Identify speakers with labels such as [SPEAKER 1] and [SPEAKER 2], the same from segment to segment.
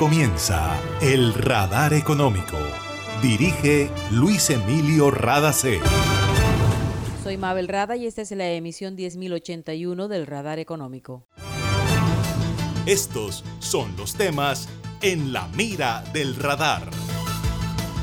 [SPEAKER 1] comienza El Radar Económico. Dirige Luis Emilio Radacé.
[SPEAKER 2] Soy Mabel Rada y esta es la emisión 10081 del Radar Económico.
[SPEAKER 1] Estos son los temas en la mira del radar.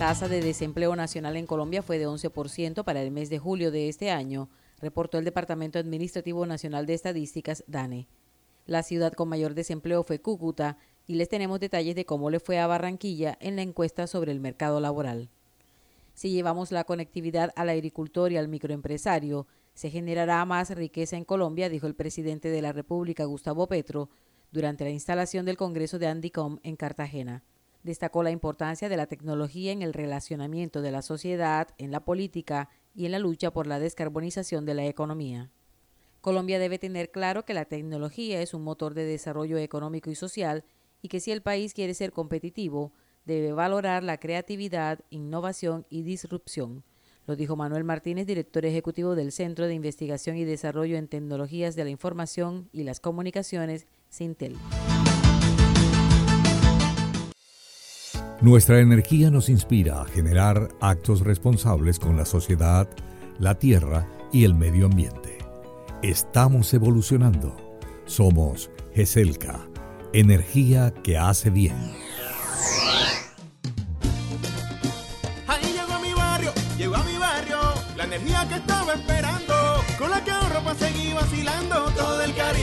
[SPEAKER 2] Tasa de desempleo nacional en Colombia fue de 11% para el mes de julio de este año, reportó el Departamento Administrativo Nacional de Estadísticas, DANE. La ciudad con mayor desempleo fue Cúcuta y les tenemos detalles de cómo le fue a Barranquilla en la encuesta sobre el mercado laboral. Si llevamos la conectividad al agricultor y al microempresario, se generará más riqueza en Colombia, dijo el presidente de la República, Gustavo Petro, durante la instalación del Congreso de Andicom en Cartagena. Destacó la importancia de la tecnología en el relacionamiento de la sociedad, en la política y en la lucha por la descarbonización de la economía. Colombia debe tener claro que la tecnología es un motor de desarrollo económico y social y que si el país quiere ser competitivo, debe valorar la creatividad, innovación y disrupción. Lo dijo Manuel Martínez, director ejecutivo del Centro de Investigación y Desarrollo en Tecnologías de la Información y las Comunicaciones, Sintel.
[SPEAKER 3] Nuestra energía nos inspira a generar actos responsables con la sociedad, la tierra y el medio ambiente. Estamos evolucionando. Somos GESELCA Energía que hace bien.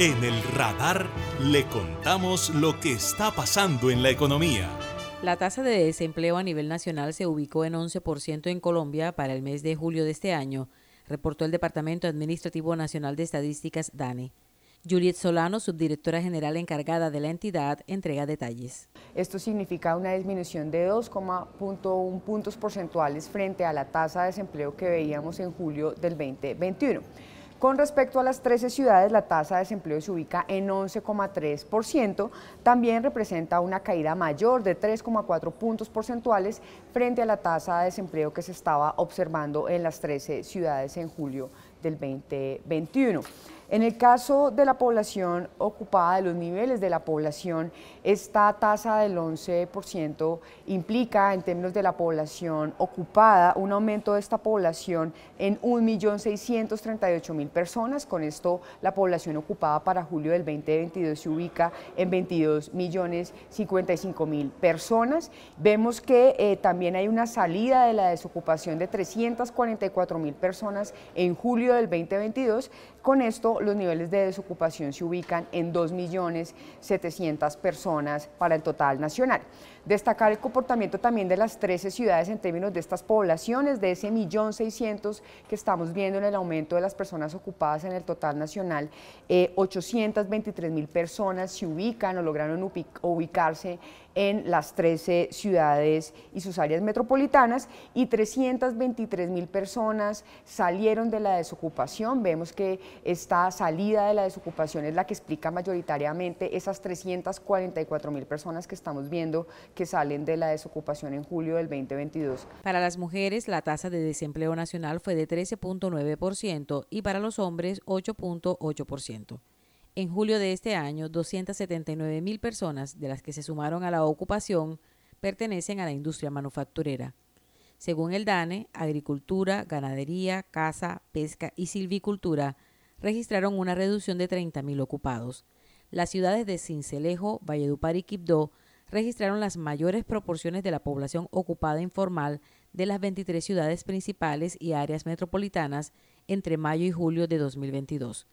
[SPEAKER 1] En el radar le contamos lo que está pasando en la economía.
[SPEAKER 2] La tasa de desempleo a nivel nacional se ubicó en 11% en Colombia para el mes de julio de este año, reportó el Departamento Administrativo Nacional de Estadísticas DANE. Juliet Solano, subdirectora general encargada de la entidad, entrega detalles.
[SPEAKER 4] Esto significa una disminución de 2,1 puntos porcentuales frente a la tasa de desempleo que veíamos en julio del 2021. Con respecto a las 13 ciudades, la tasa de desempleo se ubica en 11,3%. También representa una caída mayor de 3,4 puntos porcentuales frente a la tasa de desempleo que se estaba observando en las 13 ciudades en julio del 2021. En el caso de la población ocupada, de los niveles de la población, esta tasa del 11% implica en términos de la población ocupada un aumento de esta población en 1.638.000 personas. Con esto la población ocupada para julio del 2022 se ubica en 22.055.000 personas. Vemos que eh, también hay una salida de la desocupación de 344.000 personas en julio del 2022. Con esto los niveles de desocupación se ubican en 2.700.000 personas para el total nacional. Destacar el comportamiento también de las 13 ciudades en términos de estas poblaciones, de ese millón seiscientos que estamos viendo en el aumento de las personas ocupadas en el total nacional, 823 eh, mil personas se ubican o lograron ubicarse en las 13 ciudades y sus áreas metropolitanas y 323 mil personas salieron de la desocupación. Vemos que esta salida de la desocupación es la que explica mayoritariamente esas 344 mil personas que estamos viendo que salen de la desocupación en julio del 2022.
[SPEAKER 2] Para las mujeres, la tasa de desempleo nacional fue de 13.9% y para los hombres 8.8%. En julio de este año, 279 mil personas, de las que se sumaron a la ocupación, pertenecen a la industria manufacturera. Según el DANE, agricultura, ganadería, caza, pesca y silvicultura registraron una reducción de 30.000 ocupados. Las ciudades de Cincelejo, Valledupar y Quibdó registraron las mayores proporciones de la población ocupada informal de las 23 ciudades principales y áreas metropolitanas entre mayo y julio de 2022.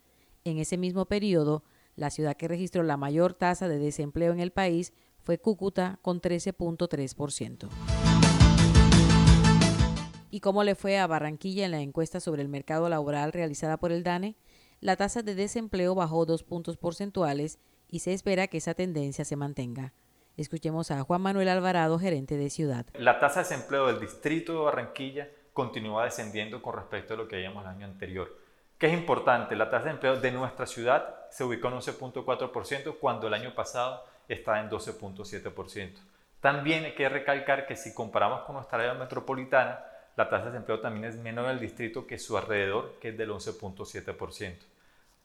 [SPEAKER 2] En ese mismo periodo, La ciudad que registró la mayor tasa de desempleo en el país fue Cúcuta con 13.3%. ¿Y cómo le fue a Barranquilla en la encuesta sobre el mercado laboral realizada por el DANE? La tasa de desempleo bajó dos puntos porcentuales y se espera que esa tendencia se mantenga. Escuchemos a Juan Manuel Alvarado, gerente de ciudad.
[SPEAKER 5] La tasa de desempleo del distrito de Barranquilla continúa descendiendo con respecto a lo que habíamos el año anterior. ¿Qué es importante? La tasa de empleo de nuestra ciudad se ubicó en 11.4% cuando el año pasado estaba en 12.7%. También hay que recalcar que si comparamos con nuestra área metropolitana, la tasa de desempleo también es menor en el distrito que su alrededor, que es del 11.7%.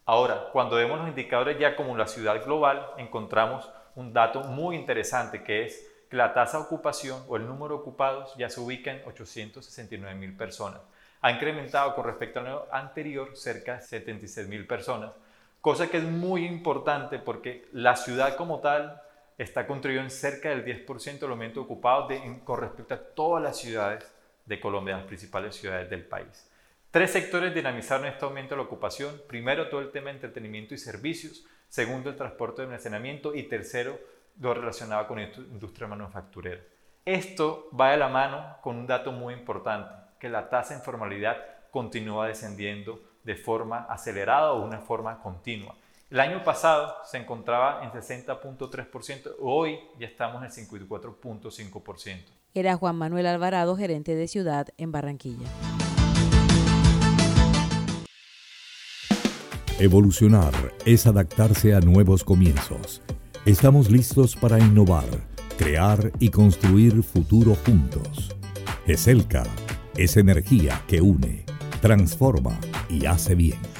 [SPEAKER 5] Ahora, cuando vemos los indicadores ya como la ciudad global, encontramos un dato muy interesante que es que la tasa de ocupación o el número de ocupados ya se ubica en 869 mil personas. Ha incrementado con respecto al año anterior cerca de 76 mil personas, cosa que es muy importante porque la ciudad como tal está contribuyendo en cerca del 10% del aumento ocupado de, con respecto a todas las ciudades de Colombia, las principales ciudades del país. Tres sectores dinamizaron este aumento de la ocupación. Primero, todo el tema de entretenimiento y servicios. Segundo, el transporte de almacenamiento. Y tercero, lo relacionado con la industria manufacturera. Esto va de la mano con un dato muy importante, que la tasa de informalidad continúa descendiendo de forma acelerada o de una forma continua. El año pasado se encontraba en 60.3%, hoy ya estamos en 54.5%.
[SPEAKER 2] Era Juan Manuel Alvarado, gerente de ciudad en Barranquilla.
[SPEAKER 3] Evolucionar es adaptarse a nuevos comienzos. Estamos listos para innovar, crear y construir futuro juntos. GESELCA es energía que une, transforma y hace bien.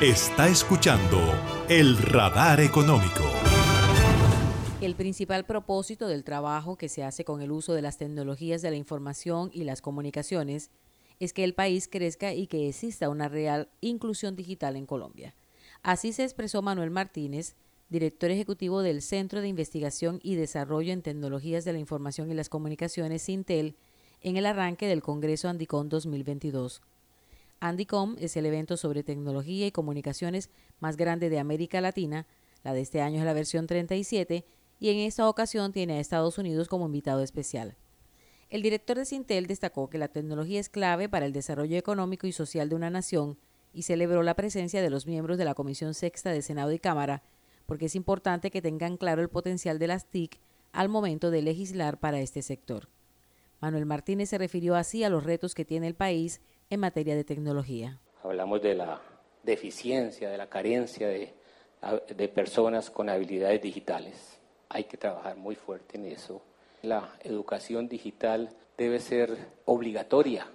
[SPEAKER 1] Está escuchando el radar económico.
[SPEAKER 2] El principal propósito del trabajo que se hace con el uso de las tecnologías de la información y las comunicaciones es que el país crezca y que exista una real inclusión digital en Colombia. Así se expresó Manuel Martínez, director ejecutivo del Centro de Investigación y Desarrollo en Tecnologías de la Información y las Comunicaciones, Sintel, en el arranque del Congreso Andicón 2022. Andicom es el evento sobre tecnología y comunicaciones más grande de América Latina. La de este año es la versión 37 y en esta ocasión tiene a Estados Unidos como invitado especial. El director de Sintel destacó que la tecnología es clave para el desarrollo económico y social de una nación y celebró la presencia de los miembros de la Comisión Sexta de Senado y Cámara, porque es importante que tengan claro el potencial de las TIC al momento de legislar para este sector. Manuel Martínez se refirió así a los retos que tiene el país en materia de tecnología.
[SPEAKER 6] Hablamos de la deficiencia, de la carencia de, de personas con habilidades digitales. Hay que trabajar muy fuerte en eso. La educación digital debe ser obligatoria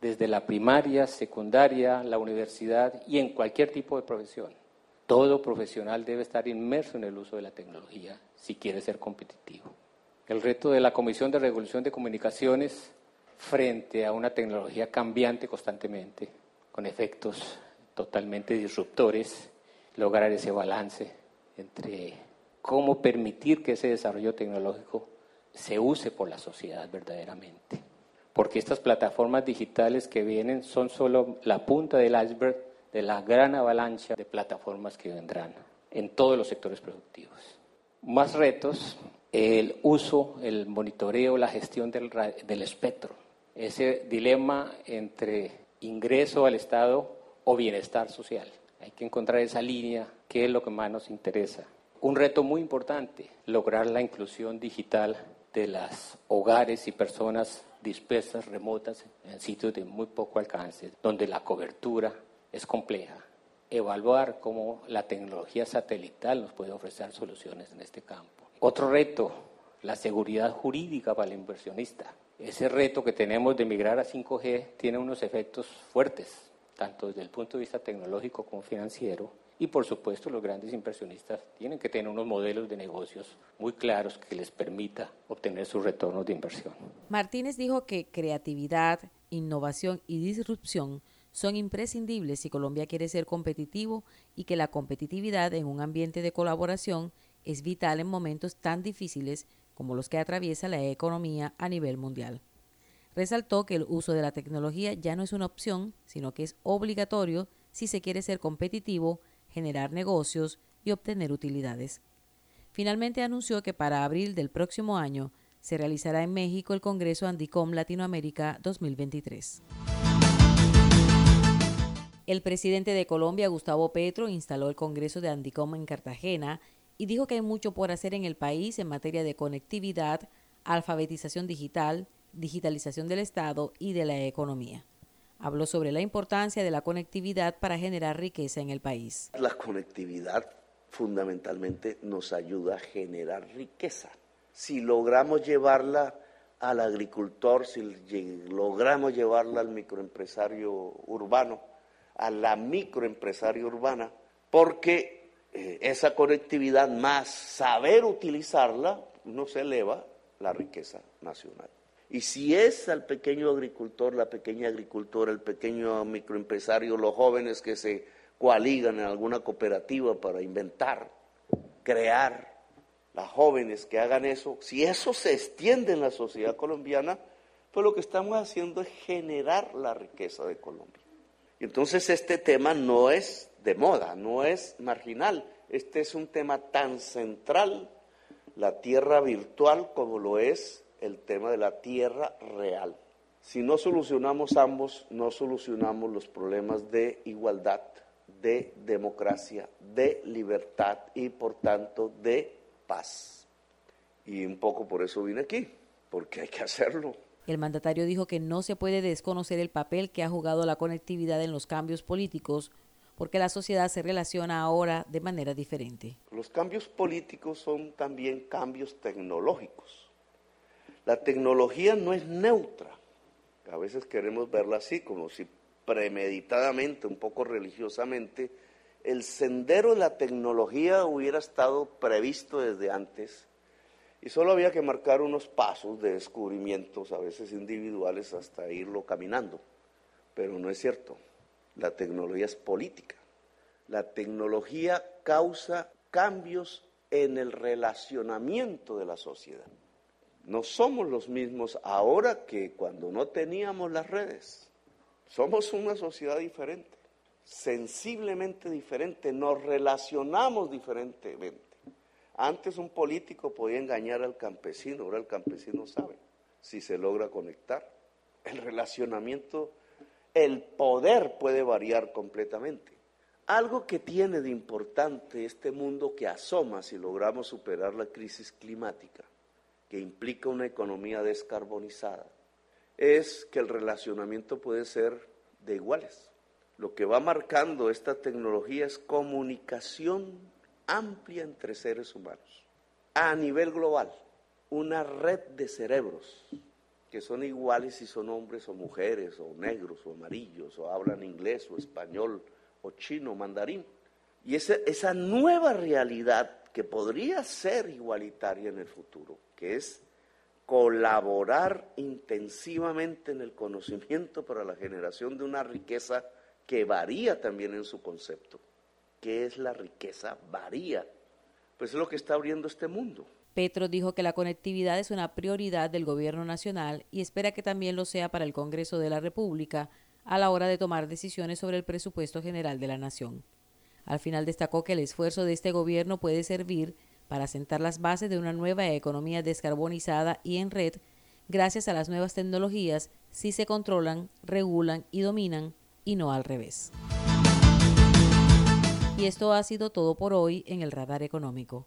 [SPEAKER 6] desde la primaria, secundaria, la universidad y en cualquier tipo de profesión. Todo profesional debe estar inmerso en el uso de la tecnología si quiere ser competitivo. El reto de la Comisión de Regulación de Comunicaciones frente a una tecnología cambiante constantemente, con efectos totalmente disruptores, lograr ese balance entre cómo permitir que ese desarrollo tecnológico se use por la sociedad verdaderamente. Porque estas plataformas digitales que vienen son solo la punta del iceberg de la gran avalancha de plataformas que vendrán en todos los sectores productivos. Más retos, el uso, el monitoreo, la gestión del, del espectro ese dilema entre ingreso al Estado o bienestar social. Hay que encontrar esa línea, qué es lo que más nos interesa. Un reto muy importante, lograr la inclusión digital de las hogares y personas dispersas, remotas, en sitios de muy poco alcance, donde la cobertura es compleja. Evaluar cómo la tecnología satelital nos puede ofrecer soluciones en este campo. Otro reto, la seguridad jurídica para el inversionista. Ese reto que tenemos de migrar a 5G tiene unos efectos fuertes, tanto desde el punto de vista tecnológico como financiero, y por supuesto los grandes inversionistas tienen que tener unos modelos de negocios muy claros que les permita obtener sus retornos de inversión.
[SPEAKER 2] Martínez dijo que creatividad, innovación y disrupción son imprescindibles si Colombia quiere ser competitivo y que la competitividad en un ambiente de colaboración es vital en momentos tan difíciles como los que atraviesa la economía a nivel mundial. Resaltó que el uso de la tecnología ya no es una opción, sino que es obligatorio si se quiere ser competitivo generar negocios y obtener utilidades. Finalmente anunció que para abril del próximo año se realizará en México el Congreso Andicom Latinoamérica 2023. El presidente de Colombia, Gustavo Petro, instaló el Congreso de Andicom en Cartagena y dijo que hay mucho por hacer en el país en materia de conectividad, alfabetización digital, digitalización del Estado y de la economía. Habló sobre la importancia de la conectividad para generar riqueza en el país.
[SPEAKER 7] La conectividad fundamentalmente nos ayuda a generar riqueza. Si logramos llevarla al agricultor, si logramos llevarla al microempresario urbano, a la microempresaria urbana, porque eh, esa conectividad más saber utilizarla nos eleva la riqueza nacional. Y si es al pequeño agricultor, la pequeña agricultora, el pequeño microempresario, los jóvenes que se coaligan en alguna cooperativa para inventar, crear, las jóvenes que hagan eso, si eso se extiende en la sociedad colombiana, pues lo que estamos haciendo es generar la riqueza de Colombia. Y entonces este tema no es de moda, no es marginal, este es un tema tan central, la tierra virtual como lo es el tema de la tierra real. Si no solucionamos ambos, no solucionamos los problemas de igualdad, de democracia, de libertad y por tanto de paz. Y un poco por eso vine aquí, porque hay que hacerlo.
[SPEAKER 2] El mandatario dijo que no se puede desconocer el papel que ha jugado la conectividad en los cambios políticos, porque la sociedad se relaciona ahora de manera diferente.
[SPEAKER 7] Los cambios políticos son también cambios tecnológicos. La tecnología no es neutra. A veces queremos verla así, como si premeditadamente, un poco religiosamente, el sendero de la tecnología hubiera estado previsto desde antes y solo había que marcar unos pasos de descubrimientos, a veces individuales, hasta irlo caminando. Pero no es cierto. La tecnología es política. La tecnología causa cambios en el relacionamiento de la sociedad. No somos los mismos ahora que cuando no teníamos las redes. Somos una sociedad diferente, sensiblemente diferente, nos relacionamos diferentemente. Antes un político podía engañar al campesino, ahora el campesino sabe si se logra conectar. El relacionamiento, el poder puede variar completamente. Algo que tiene de importante este mundo que asoma si logramos superar la crisis climática que implica una economía descarbonizada, es que el relacionamiento puede ser de iguales. Lo que va marcando esta tecnología es comunicación amplia entre seres humanos, a nivel global, una red de cerebros que son iguales si son hombres o mujeres, o negros o amarillos, o hablan inglés o español, o chino, o mandarín. Y esa, esa nueva realidad que podría ser igualitaria en el futuro, que es colaborar intensivamente en el conocimiento para la generación de una riqueza que varía también en su concepto. ¿Qué es la riqueza? Varía. Pues es lo que está abriendo este mundo.
[SPEAKER 2] Petro dijo que la conectividad es una prioridad del gobierno nacional y espera que también lo sea para el Congreso de la República a la hora de tomar decisiones sobre el presupuesto general de la nación. Al final destacó que el esfuerzo de este gobierno puede servir para sentar las bases de una nueva economía descarbonizada y en red gracias a las nuevas tecnologías si se controlan, regulan y dominan y no al revés. Y esto ha sido todo por hoy en el Radar Económico.